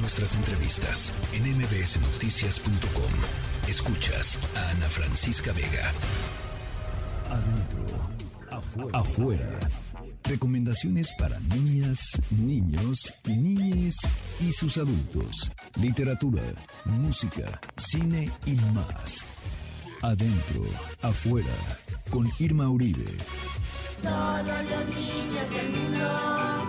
Nuestras entrevistas en mbsnoticias.com. Escuchas a Ana Francisca Vega. Adentro, afuera. Recomendaciones para niñas, niños, niñes y sus adultos. Literatura, música, cine y más. Adentro, afuera. Con Irma Uribe. Todos los niños del mundo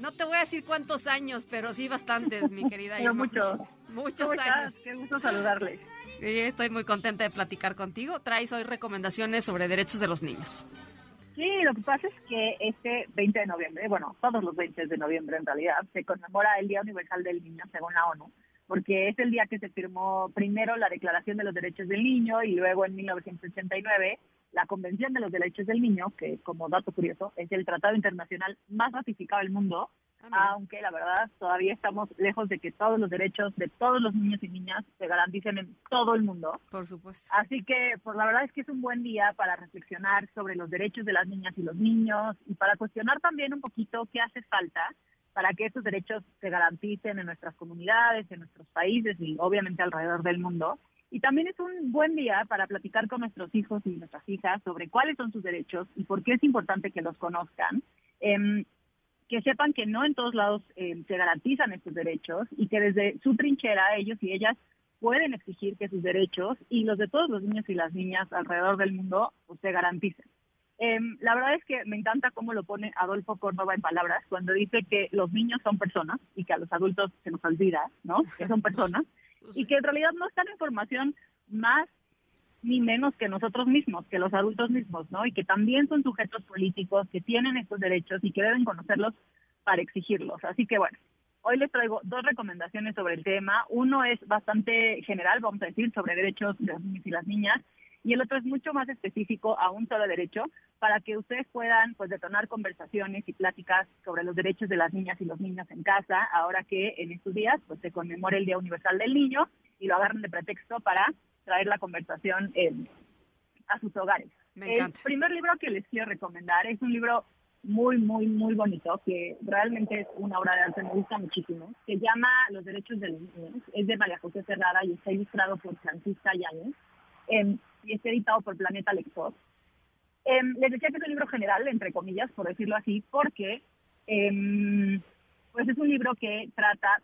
no te voy a decir cuántos años, pero sí bastantes, mi querida pero Muchos. Muchos años. Qué gusto saludarles. estoy muy contenta de platicar contigo. Traes hoy recomendaciones sobre derechos de los niños. Sí, lo que pasa es que este 20 de noviembre, bueno, todos los 20 de noviembre en realidad, se conmemora el Día Universal del Niño según la ONU porque es el día que se firmó primero la Declaración de los Derechos del Niño y luego en 1989 la Convención de los Derechos del Niño, que como dato curioso es el tratado internacional más ratificado del mundo, ah, aunque la verdad todavía estamos lejos de que todos los derechos de todos los niños y niñas se garanticen en todo el mundo. Por supuesto. Así que, pues la verdad es que es un buen día para reflexionar sobre los derechos de las niñas y los niños y para cuestionar también un poquito qué hace falta para que estos derechos se garanticen en nuestras comunidades, en nuestros países y obviamente alrededor del mundo. Y también es un buen día para platicar con nuestros hijos y nuestras hijas sobre cuáles son sus derechos y por qué es importante que los conozcan. Em, que sepan que no en todos lados em, se garantizan estos derechos y que desde su trinchera ellos y ellas pueden exigir que sus derechos y los de todos los niños y las niñas alrededor del mundo pues, se garanticen. Em, la verdad es que me encanta cómo lo pone Adolfo Córdoba en palabras cuando dice que los niños son personas y que a los adultos se nos olvida, ¿no? Que son personas y que en realidad no están en formación más ni menos que nosotros mismos, que los adultos mismos, ¿no? Y que también son sujetos políticos, que tienen estos derechos y que deben conocerlos para exigirlos. Así que bueno, hoy les traigo dos recomendaciones sobre el tema. Uno es bastante general, vamos a decir, sobre derechos de los niños y las niñas, y el otro es mucho más específico a un solo derecho para que ustedes puedan pues detonar conversaciones y pláticas sobre los derechos de las niñas y los niños en casa, ahora que en estos días pues se conmemora el Día Universal del Niño y lo agarran de pretexto para traer la conversación a sus hogares. el primer libro que les quiero recomendar es un libro muy, muy, muy bonito, que realmente es una obra de arte, me gusta muchísimo. Se llama Los Derechos de los Niños, es de María José Cerrada y está ilustrado por Francisca Yáñez y está editado por Planeta Lector. Em, les decía que es un libro general, entre comillas, por decirlo así, porque em, pues es un libro que trata,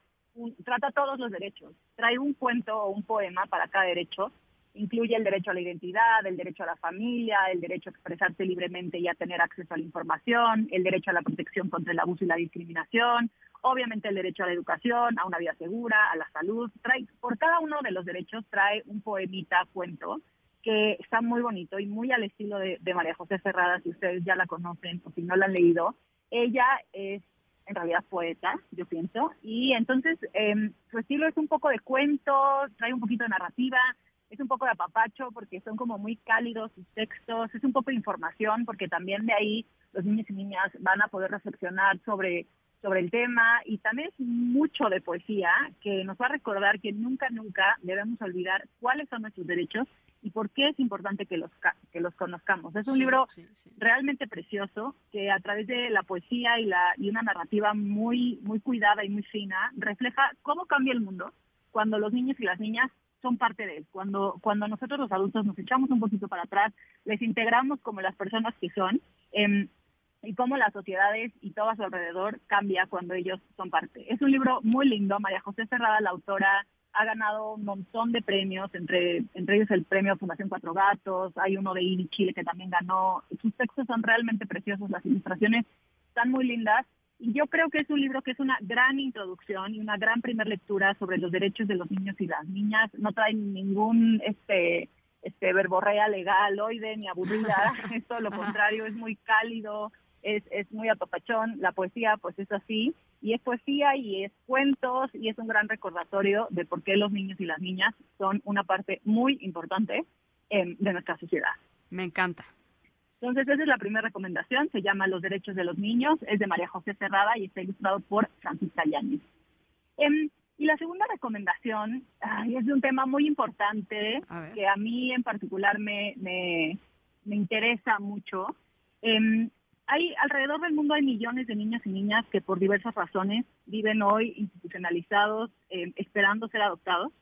trata todos los derechos. Trae un cuento o un poema para cada derecho. Incluye el derecho a la identidad, el derecho a la familia, el derecho a expresarse libremente y a tener acceso a la información, el derecho a la protección contra el abuso y la discriminación, obviamente el derecho a la educación, a una vida segura, a la salud. Trae, por cada uno de los derechos trae un poemita, cuento, que está muy bonito y muy al estilo de, María José Ferrada, si ustedes ya la conocen o si no la han leído. Ella es en realidad poeta, yo pienso, y entonces eh, su estilo es un poco de cuento, trae un poquito de narrativa, es un poco de apapacho porque son como muy cálidos sus textos, es un poco de información porque también de ahí los niños y niñas van a poder reflexionar sobre sobre el tema y también es mucho de poesía que nos va a recordar que nunca, nunca debemos olvidar cuáles son nuestros derechos y por qué es importante que los, que los conozcamos. Es un libro realmente precioso que a través de la poesía y, la, y una narrativa muy, muy cuidada y muy fina refleja cómo cambia el mundo cuando los niños y las niñas son parte de él. Cuando, cuando nosotros los adultos nos echamos un poquito para atrás, les integramos como las personas que son, eh, y cómo las sociedades y todo a su alrededor cambia cuando ellos son parte. Es un libro muy lindo. María José Cerrada, la autora, ha ganado un montón de premios, entre, entre ellos el premio Fundación Cuatro Gatos, hay uno de INI Chile que también ganó. Sus textos son realmente preciosos, las ilustraciones están muy lindas. Y yo creo que es un libro que es una gran introducción y una gran primera lectura sobre los derechos de los niños y las niñas. No trae ningún este este verborrea legal, oide, ni aburrida. es todo lo contrario, es muy cálido, es, es muy apapachón, la poesía pues es así, y es poesía y es cuentos y es un gran recordatorio de por qué los niños y las niñas son una parte muy importante em, de nuestra sociedad. Me encanta. Entonces, esa es la primera recomendación, se llama Los Derechos de los Niños, es de María José Cerrada y está ilustrado por Francisca Yáñez. Em, y la segunda recomendación es de un tema muy importante que a mí en particular me, me, me interesa mucho. Eh, hay alrededor del mundo hay millones de niños y niñas que por diversas razones viven hoy institucionalizados, em, esperando ser adoptados.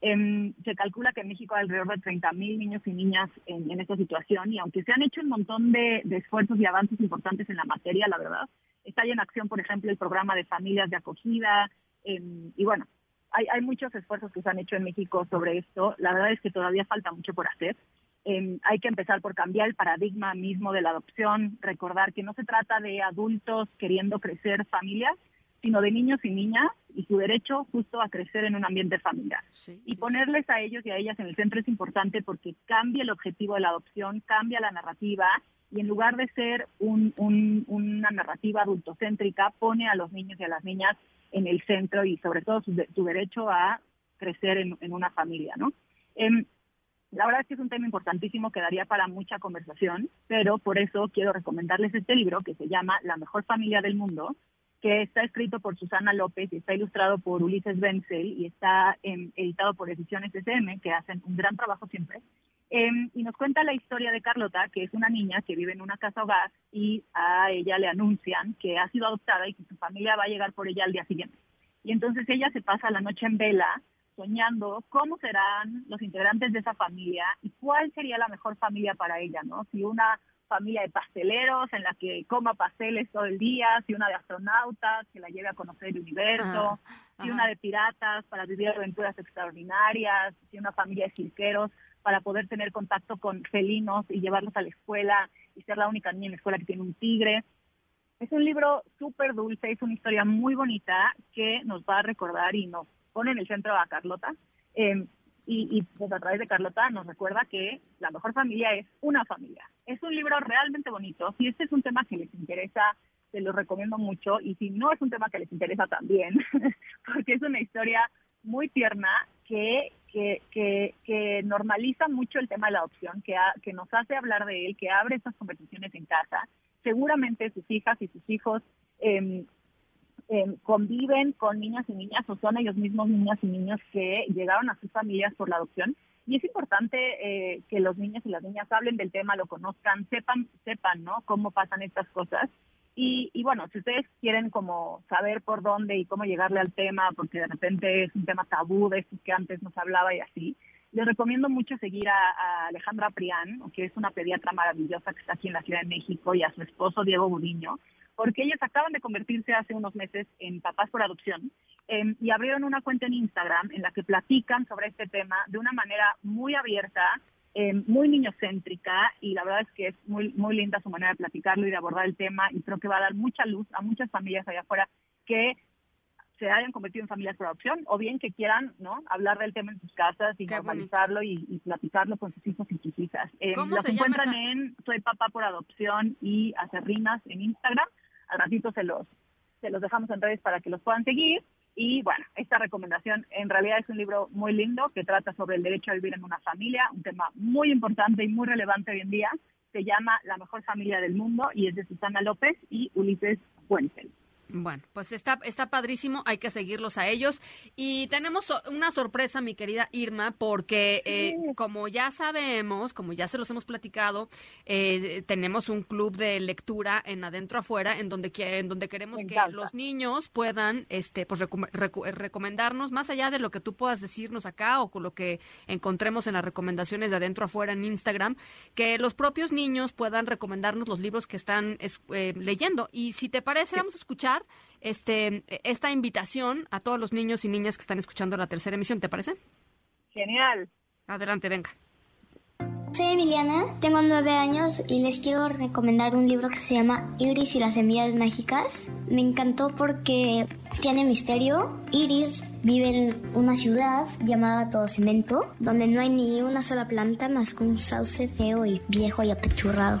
Em, se calcula que en México hay alrededor de 30 mil niños y niñas en, esta situación y aunque se han hecho un montón de, esfuerzos y avances importantes en la materia, la verdad, está ya en acción, por ejemplo, el programa de familias de acogida em, y bueno, hay, hay muchos esfuerzos que se han hecho en México sobre esto. La verdad es que todavía falta mucho por hacer. Em, hay que empezar por cambiar el paradigma mismo de la adopción, recordar que no se trata de adultos queriendo crecer familias, sino de niños y niñas y su derecho justo a crecer en un ambiente familiar. y ponerles a ellos y a ellas en el centro es importante porque cambia el objetivo de la adopción, cambia la narrativa y en lugar de ser una narrativa adultocéntrica, pone a los niños y a las niñas en el centro y sobre todo su, derecho a crecer en, una familia, ¿no? Em, la verdad es que es un tema importantísimo que daría para mucha conversación, pero por eso quiero recomendarles este libro que se llama La mejor familia del mundo, que está escrito por Susana López y está ilustrado por Ulises Benzel y está em, editado por Ediciones SM, que hacen un gran trabajo siempre. Em, y nos cuenta la historia de Carlota, que es una niña que vive en una casa hogar y a ella le anuncian que ha sido adoptada y que su familia va a llegar por ella al día siguiente. Y entonces ella se pasa la noche en vela soñando cómo serán los integrantes de esa familia y cuál sería la mejor familia para ella, ¿no? Si una familia de pasteleros en la que coma pasteles todo el día, si una de astronautas que la lleve a conocer el universo, si una de piratas para vivir aventuras extraordinarias, si una familia de cirqueros para poder tener contacto con felinos y llevarlos a la escuela y ser la única niña en la escuela que tiene un tigre. Es un libro súper dulce, es una historia muy bonita que nos va a recordar y nos pone en el centro a Carlota. Em, y, pues a través de Carlota nos recuerda que la mejor familia es una familia. Es un libro realmente bonito. Si este es un tema que les interesa, se lo recomiendo mucho. Y si no es un tema que les interesa también, porque es una historia muy tierna que, que, que, normaliza mucho el tema de la adopción, que, que nos hace hablar de él, que abre estas conversaciones en casa. Seguramente sus hijas y sus hijos eh, eh, conviven con niñas y niñas o son ellos mismos niñas y niños que llegaron a sus familias por la adopción. Y es importante eh, que los niños y las niñas hablen del tema, lo conozcan, sepan, sepan, ¿no? Cómo pasan estas cosas. Y, y bueno, si ustedes quieren como saber por dónde y cómo llegarle al tema, porque de repente es un tema tabú de estos que antes nos hablaba y así, les recomiendo mucho seguir a, a, Alejandra Prián, que es una pediatra maravillosa que está aquí en la Ciudad de México, y a su esposo Diego Budiño, porque ellos acaban de convertirse hace unos meses en papás por adopción em, y abrieron una cuenta en Instagram en la que platican sobre este tema de una manera muy abierta, em, muy niñocéntrica y la verdad es que es muy, muy linda su manera de platicarlo y de abordar el tema y creo que va a dar mucha luz a muchas familias allá afuera que se hayan convertido en familias por adopción o bien que quieran no hablar del tema en sus casas y normalizarlo y, platicarlo con sus hijos y sus hijas. Eh, los encuentran en Soy Papá por Adopción y Acerrinas en Instagram al ratito se los, se los dejamos en redes para que los puedan seguir. Y bueno, esta recomendación en realidad es un libro muy lindo que trata sobre el derecho a vivir en una familia, un tema muy importante y muy relevante hoy en día. Se llama La mejor familia del mundo y es de Susana López y Ulises Fuentes. Bueno, pues está, está padrísimo, hay que seguirlos a ellos. Y tenemos una sorpresa, mi querida Irma, porque eh, como ya sabemos, como ya se los hemos platicado, eh, tenemos un club de lectura en Adentro Afuera, en donde, en donde queremos que los niños puedan este, pues, recomendarnos, más allá de lo que tú puedas decirnos acá o con lo que encontremos en las recomendaciones de Adentro Afuera en Instagram, que los propios niños puedan recomendarnos los libros que están eh, leyendo. Y si te parece, vamos a escuchar este, esta invitación a todos los niños y niñas que están escuchando la tercera emisión, ¿te parece? Genial. Adelante, venga. Soy Emiliana, tengo nueve años y les quiero recomendar un libro que se llama Iris y las semillas mágicas. Me encantó porque tiene misterio. Iris vive en una ciudad llamada Todo Cemento, donde no hay ni una sola planta más que un sauce feo y viejo y apechurrado.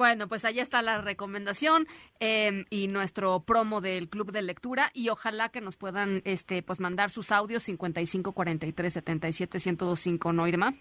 Bueno, pues ahí está la recomendación eh, y nuestro promo del Club de Lectura y ojalá que nos puedan este pues mandar sus audios 55 43 77 1025, ¿no, Irma?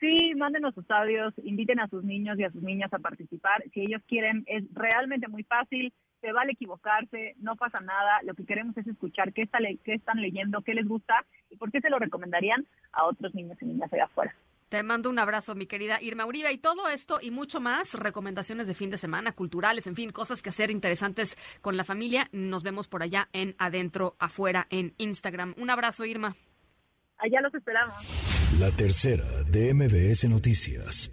Sí, mándenos sus audios, inviten a sus niños y a sus niñas a participar. Si ellos quieren, es realmente muy fácil, se vale equivocarse, no pasa nada. Lo que queremos es escuchar qué, está qué están leyendo, qué les gusta y por qué se lo recomendarían a otros niños y niñas allá afuera. Te mando un abrazo, mi querida Irma Uribe. Y todo esto y mucho más, recomendaciones de fin de semana, culturales, en fin, cosas que hacer interesantes con la familia. Nos vemos por allá en Adentro, Afuera, en Instagram. Un abrazo, Irma. Allá los esperamos. La tercera de MBS Noticias.